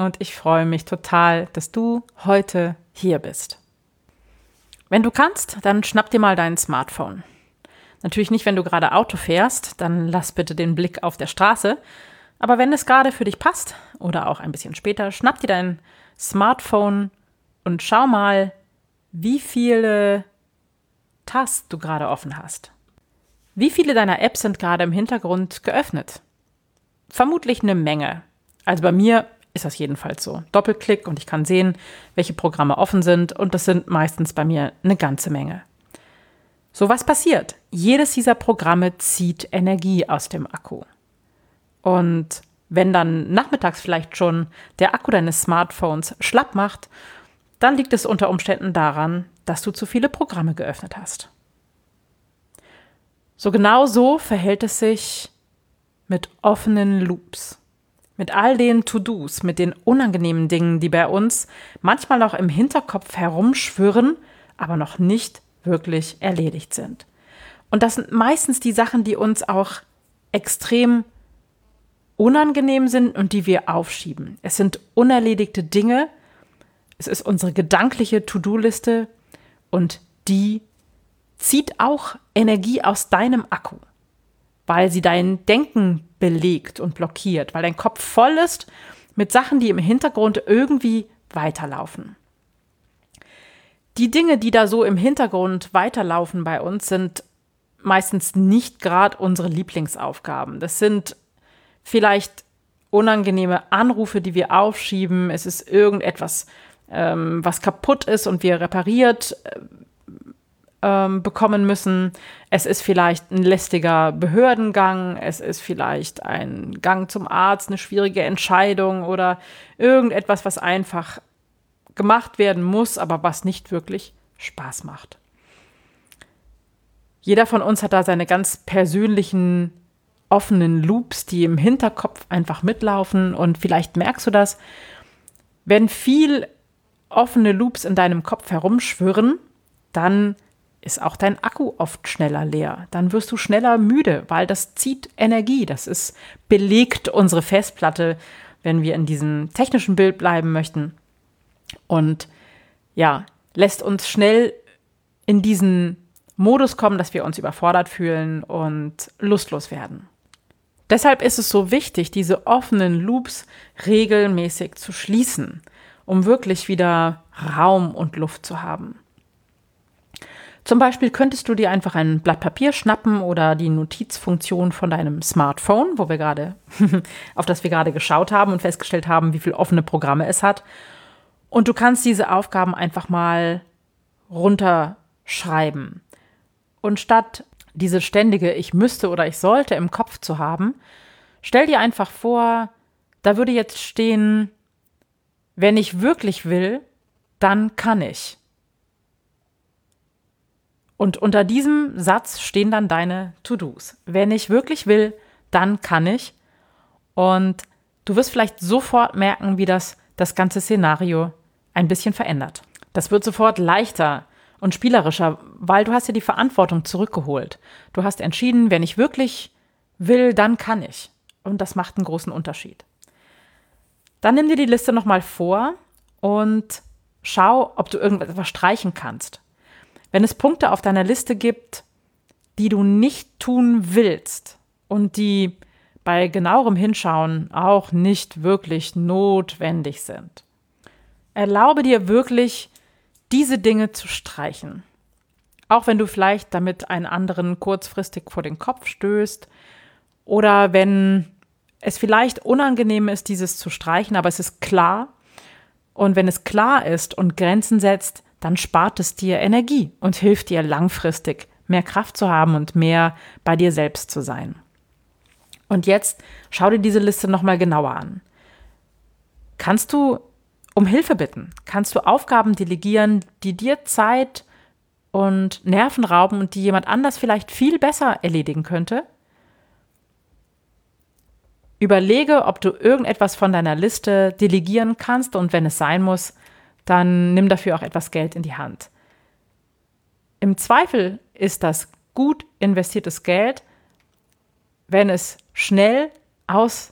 und ich freue mich total, dass du heute hier bist. Wenn du kannst, dann schnapp dir mal dein Smartphone. Natürlich nicht, wenn du gerade Auto fährst, dann lass bitte den Blick auf der Straße. Aber wenn es gerade für dich passt oder auch ein bisschen später, schnapp dir dein Smartphone und schau mal, wie viele Tasten du gerade offen hast. Wie viele deiner Apps sind gerade im Hintergrund geöffnet? Vermutlich eine Menge. Also bei mir ist das jedenfalls so. Doppelklick und ich kann sehen, welche Programme offen sind und das sind meistens bei mir eine ganze Menge. So was passiert. Jedes dieser Programme zieht Energie aus dem Akku. Und wenn dann nachmittags vielleicht schon der Akku deines Smartphones schlapp macht, dann liegt es unter Umständen daran, dass du zu viele Programme geöffnet hast. So genau so verhält es sich mit offenen Loops. Mit all den To-Dos, mit den unangenehmen Dingen, die bei uns manchmal noch im Hinterkopf herumschwirren, aber noch nicht wirklich erledigt sind. Und das sind meistens die Sachen, die uns auch extrem unangenehm sind und die wir aufschieben. Es sind unerledigte Dinge, es ist unsere gedankliche To-Do-Liste und die zieht auch Energie aus deinem Akku, weil sie dein Denken belegt und blockiert, weil dein Kopf voll ist mit Sachen, die im Hintergrund irgendwie weiterlaufen. Die Dinge, die da so im Hintergrund weiterlaufen bei uns, sind meistens nicht gerade unsere Lieblingsaufgaben. Das sind vielleicht unangenehme Anrufe, die wir aufschieben. Es ist irgendetwas, ähm, was kaputt ist und wir repariert äh, ähm, bekommen müssen. Es ist vielleicht ein lästiger Behördengang, es ist vielleicht ein Gang zum Arzt, eine schwierige Entscheidung oder irgendetwas, was einfach gemacht werden muss, aber was nicht wirklich Spaß macht. Jeder von uns hat da seine ganz persönlichen offenen Loops, die im Hinterkopf einfach mitlaufen und vielleicht merkst du das, wenn viel offene Loops in deinem Kopf herumschwirren, dann ist auch dein Akku oft schneller leer. Dann wirst du schneller müde, weil das zieht Energie. Das ist belegt unsere Festplatte, wenn wir in diesem technischen Bild bleiben möchten. Und ja, lässt uns schnell in diesen Modus kommen, dass wir uns überfordert fühlen und lustlos werden. Deshalb ist es so wichtig, diese offenen Loops regelmäßig zu schließen, um wirklich wieder Raum und Luft zu haben. Zum Beispiel könntest du dir einfach ein Blatt Papier schnappen oder die Notizfunktion von deinem Smartphone, wo wir gerade, auf das wir gerade geschaut haben und festgestellt haben, wie viele offene Programme es hat. Und du kannst diese Aufgaben einfach mal runterschreiben. Und statt diese ständige Ich müsste oder ich sollte im Kopf zu haben, stell dir einfach vor, da würde jetzt stehen, wenn ich wirklich will, dann kann ich. Und unter diesem Satz stehen dann deine To-Dos. Wenn ich wirklich will, dann kann ich. Und du wirst vielleicht sofort merken, wie das das ganze Szenario ein bisschen verändert. Das wird sofort leichter und spielerischer, weil du hast ja die Verantwortung zurückgeholt. Du hast entschieden, wenn ich wirklich will, dann kann ich. Und das macht einen großen Unterschied. Dann nimm dir die Liste nochmal vor und schau, ob du irgendetwas streichen kannst. Wenn es Punkte auf deiner Liste gibt, die du nicht tun willst und die bei genauerem Hinschauen auch nicht wirklich notwendig sind, erlaube dir wirklich, diese Dinge zu streichen. Auch wenn du vielleicht damit einen anderen kurzfristig vor den Kopf stößt oder wenn es vielleicht unangenehm ist, dieses zu streichen, aber es ist klar. Und wenn es klar ist und Grenzen setzt, dann spart es dir Energie und hilft dir langfristig mehr Kraft zu haben und mehr bei dir selbst zu sein. Und jetzt schau dir diese Liste nochmal genauer an. Kannst du um Hilfe bitten? Kannst du Aufgaben delegieren, die dir Zeit und Nerven rauben und die jemand anders vielleicht viel besser erledigen könnte? Überlege, ob du irgendetwas von deiner Liste delegieren kannst und wenn es sein muss, dann nimm dafür auch etwas Geld in die Hand. Im Zweifel ist das gut investiertes Geld, wenn es schnell aus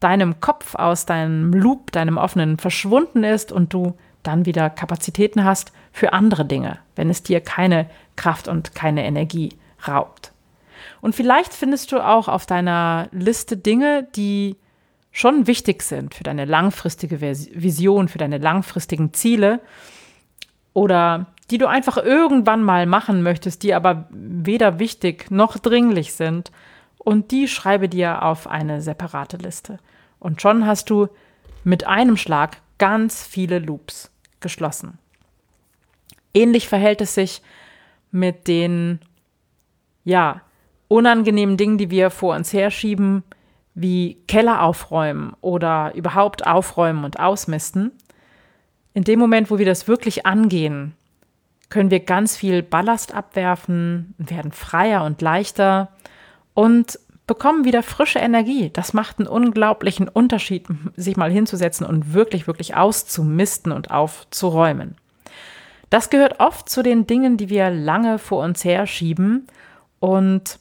deinem Kopf, aus deinem Loop, deinem offenen verschwunden ist und du dann wieder Kapazitäten hast für andere Dinge, wenn es dir keine Kraft und keine Energie raubt. Und vielleicht findest du auch auf deiner Liste Dinge, die schon wichtig sind für deine langfristige Vision, für deine langfristigen Ziele oder die du einfach irgendwann mal machen möchtest, die aber weder wichtig noch dringlich sind. Und die schreibe dir auf eine separate Liste. Und schon hast du mit einem Schlag ganz viele Loops geschlossen. Ähnlich verhält es sich mit den, ja, unangenehmen Dingen, die wir vor uns herschieben, wie Keller aufräumen oder überhaupt aufräumen und ausmisten. In dem Moment, wo wir das wirklich angehen, können wir ganz viel Ballast abwerfen, werden freier und leichter und bekommen wieder frische Energie. Das macht einen unglaublichen Unterschied, sich mal hinzusetzen und wirklich, wirklich auszumisten und aufzuräumen. Das gehört oft zu den Dingen, die wir lange vor uns herschieben und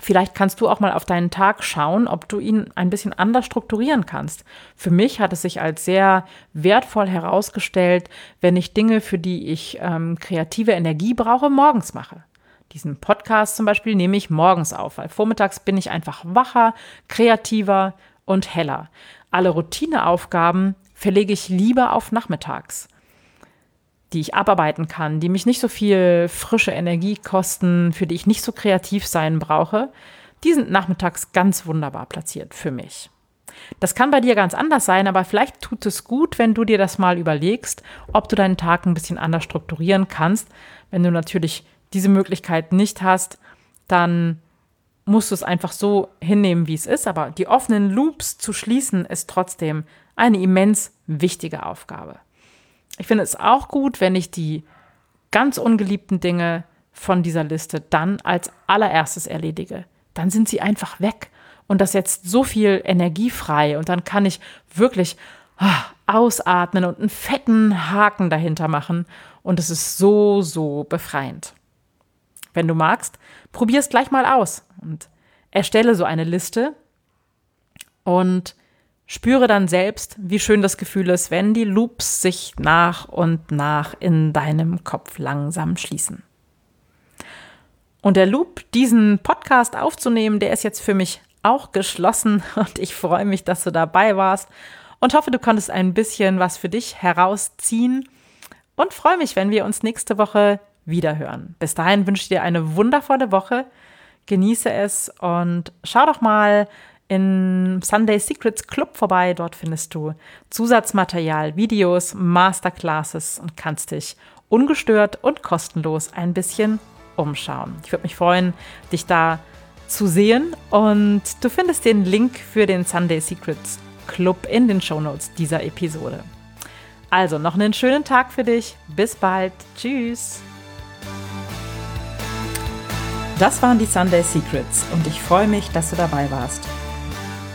Vielleicht kannst du auch mal auf deinen Tag schauen, ob du ihn ein bisschen anders strukturieren kannst. Für mich hat es sich als sehr wertvoll herausgestellt, wenn ich Dinge, für die ich ähm, kreative Energie brauche, morgens mache. Diesen Podcast zum Beispiel nehme ich morgens auf, weil vormittags bin ich einfach wacher, kreativer und heller. Alle Routineaufgaben verlege ich lieber auf nachmittags die ich abarbeiten kann, die mich nicht so viel frische Energie kosten, für die ich nicht so kreativ sein brauche, die sind nachmittags ganz wunderbar platziert für mich. Das kann bei dir ganz anders sein, aber vielleicht tut es gut, wenn du dir das mal überlegst, ob du deinen Tag ein bisschen anders strukturieren kannst. Wenn du natürlich diese Möglichkeit nicht hast, dann musst du es einfach so hinnehmen, wie es ist. Aber die offenen Loops zu schließen, ist trotzdem eine immens wichtige Aufgabe. Ich finde es auch gut, wenn ich die ganz ungeliebten Dinge von dieser Liste dann als allererstes erledige. Dann sind sie einfach weg. Und das setzt so viel Energie frei. Und dann kann ich wirklich ah, ausatmen und einen fetten Haken dahinter machen. Und es ist so, so befreiend. Wenn du magst, probier es gleich mal aus. Und erstelle so eine Liste. Und Spüre dann selbst, wie schön das Gefühl ist, wenn die Loops sich nach und nach in deinem Kopf langsam schließen. Und der Loop, diesen Podcast aufzunehmen, der ist jetzt für mich auch geschlossen und ich freue mich, dass du dabei warst und hoffe, du konntest ein bisschen was für dich herausziehen und freue mich, wenn wir uns nächste Woche wiederhören. Bis dahin wünsche ich dir eine wundervolle Woche. Genieße es und schau doch mal in Sunday Secrets Club vorbei. Dort findest du Zusatzmaterial, Videos, Masterclasses und kannst dich ungestört und kostenlos ein bisschen umschauen. Ich würde mich freuen, dich da zu sehen und du findest den Link für den Sunday Secrets Club in den Shownotes dieser Episode. Also noch einen schönen Tag für dich. Bis bald. Tschüss. Das waren die Sunday Secrets und ich freue mich, dass du dabei warst.